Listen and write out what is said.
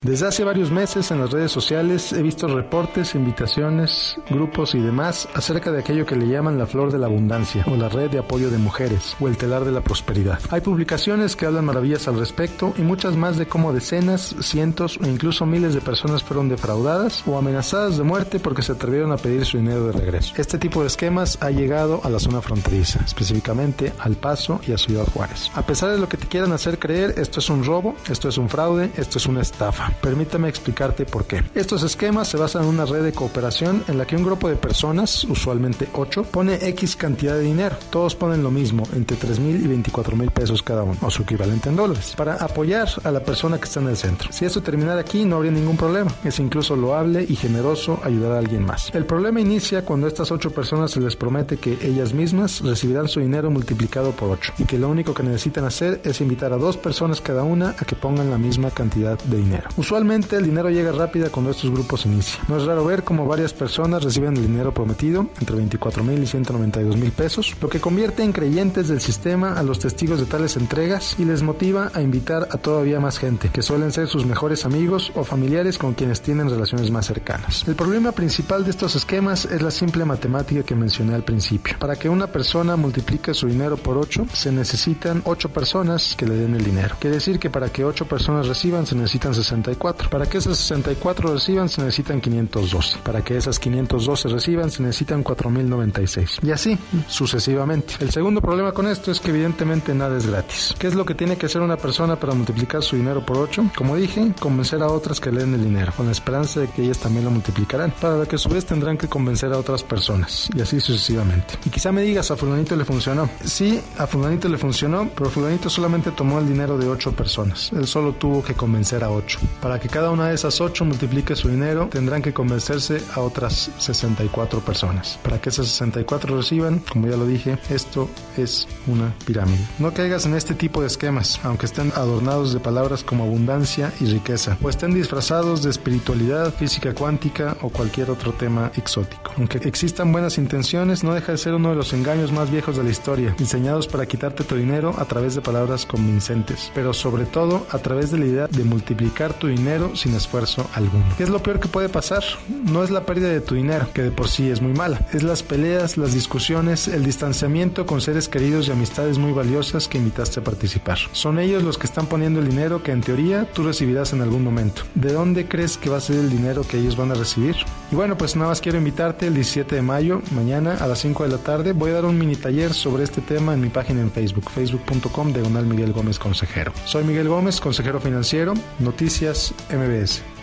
Desde hace varios meses en las redes sociales he visto reportes, invitaciones, grupos y demás acerca de aquello que le llaman la flor de la abundancia o la red de apoyo de mujeres o el telar de la prosperidad. Hay publicaciones que hablan maravillas al respecto y muchas más de cómo decenas, cientos o incluso miles de personas fueron defraudadas o amenazadas de muerte porque se atrevieron a pedir su dinero de regreso. Este tipo de esquemas ha llegado a la zona fronteriza, específicamente al Paso y a Ciudad Juárez. A pesar de lo que te quieran hacer creer, esto es un robo, esto es un fraude, esto es una estafa. Permítame explicarte por qué. Estos esquemas se basan en una red de cooperación en la que un grupo de personas, usualmente 8, pone X cantidad de dinero. Todos ponen lo mismo, entre 3 mil y 24 mil pesos cada uno, o su equivalente en dólares, para apoyar a la persona que está en el centro. Si esto terminara aquí, no habría ningún problema. Es incluso loable y generoso ayudar a alguien más. El problema inicia cuando a estas 8 personas se les promete que ellas mismas recibirán su dinero multiplicado por 8 y que lo único que necesitan hacer es invitar a dos personas cada una a que pongan la misma cantidad de dinero. Usualmente el dinero llega rápido cuando estos grupos inician. No es raro ver cómo varias personas reciben el dinero prometido, entre 24 mil y 192 mil pesos, lo que convierte en creyentes del sistema a los testigos de tales entregas y les motiva a invitar a todavía más gente, que suelen ser sus mejores amigos o familiares con quienes tienen relaciones más cercanas. El problema principal de estos esquemas es la simple matemática que mencioné al principio. Para que una persona multiplique su dinero por 8, se necesitan 8 personas que le den el dinero. Quiere decir que para que 8 personas reciban se necesitan 60 para que esas 64 reciban se necesitan 512. Para que esas 512 reciban se necesitan 4096. Y así sucesivamente. El segundo problema con esto es que evidentemente nada es gratis. ¿Qué es lo que tiene que hacer una persona para multiplicar su dinero por 8? Como dije, convencer a otras que le den el dinero, con la esperanza de que ellas también lo multiplicarán, para lo que a su vez tendrán que convencer a otras personas, y así sucesivamente. Y quizá me digas, a fulanito le funcionó. Sí, a fulanito le funcionó, pero fulanito solamente tomó el dinero de 8 personas. Él solo tuvo que convencer a 8. Para que cada una de esas 8 multiplique su dinero, tendrán que convencerse a otras 64 personas. Para que esas 64 reciban, como ya lo dije, esto es una pirámide. No caigas en este tipo de esquemas, aunque estén adornados de palabras como abundancia y riqueza, o estén disfrazados de espiritualidad, física cuántica o cualquier otro tema exótico. Aunque existan buenas intenciones, no deja de ser uno de los engaños más viejos de la historia, diseñados para quitarte tu dinero a través de palabras convincentes, pero sobre todo a través de la idea de multiplicar tu dinero sin esfuerzo alguno. ¿Qué es lo peor que puede pasar? No es la pérdida de tu dinero, que de por sí es muy mala. Es las peleas, las discusiones, el distanciamiento con seres queridos y amistades muy valiosas que invitaste a participar. Son ellos los que están poniendo el dinero que en teoría tú recibirás en algún momento. ¿De dónde crees que va a ser el dinero que ellos van a recibir? Y bueno, pues nada más quiero invitarte el 17 de mayo, mañana a las 5 de la tarde. Voy a dar un mini taller sobre este tema en mi página en Facebook, facebook.com diagonal Miguel Gómez Consejero. Soy Miguel Gómez, consejero financiero, MBS.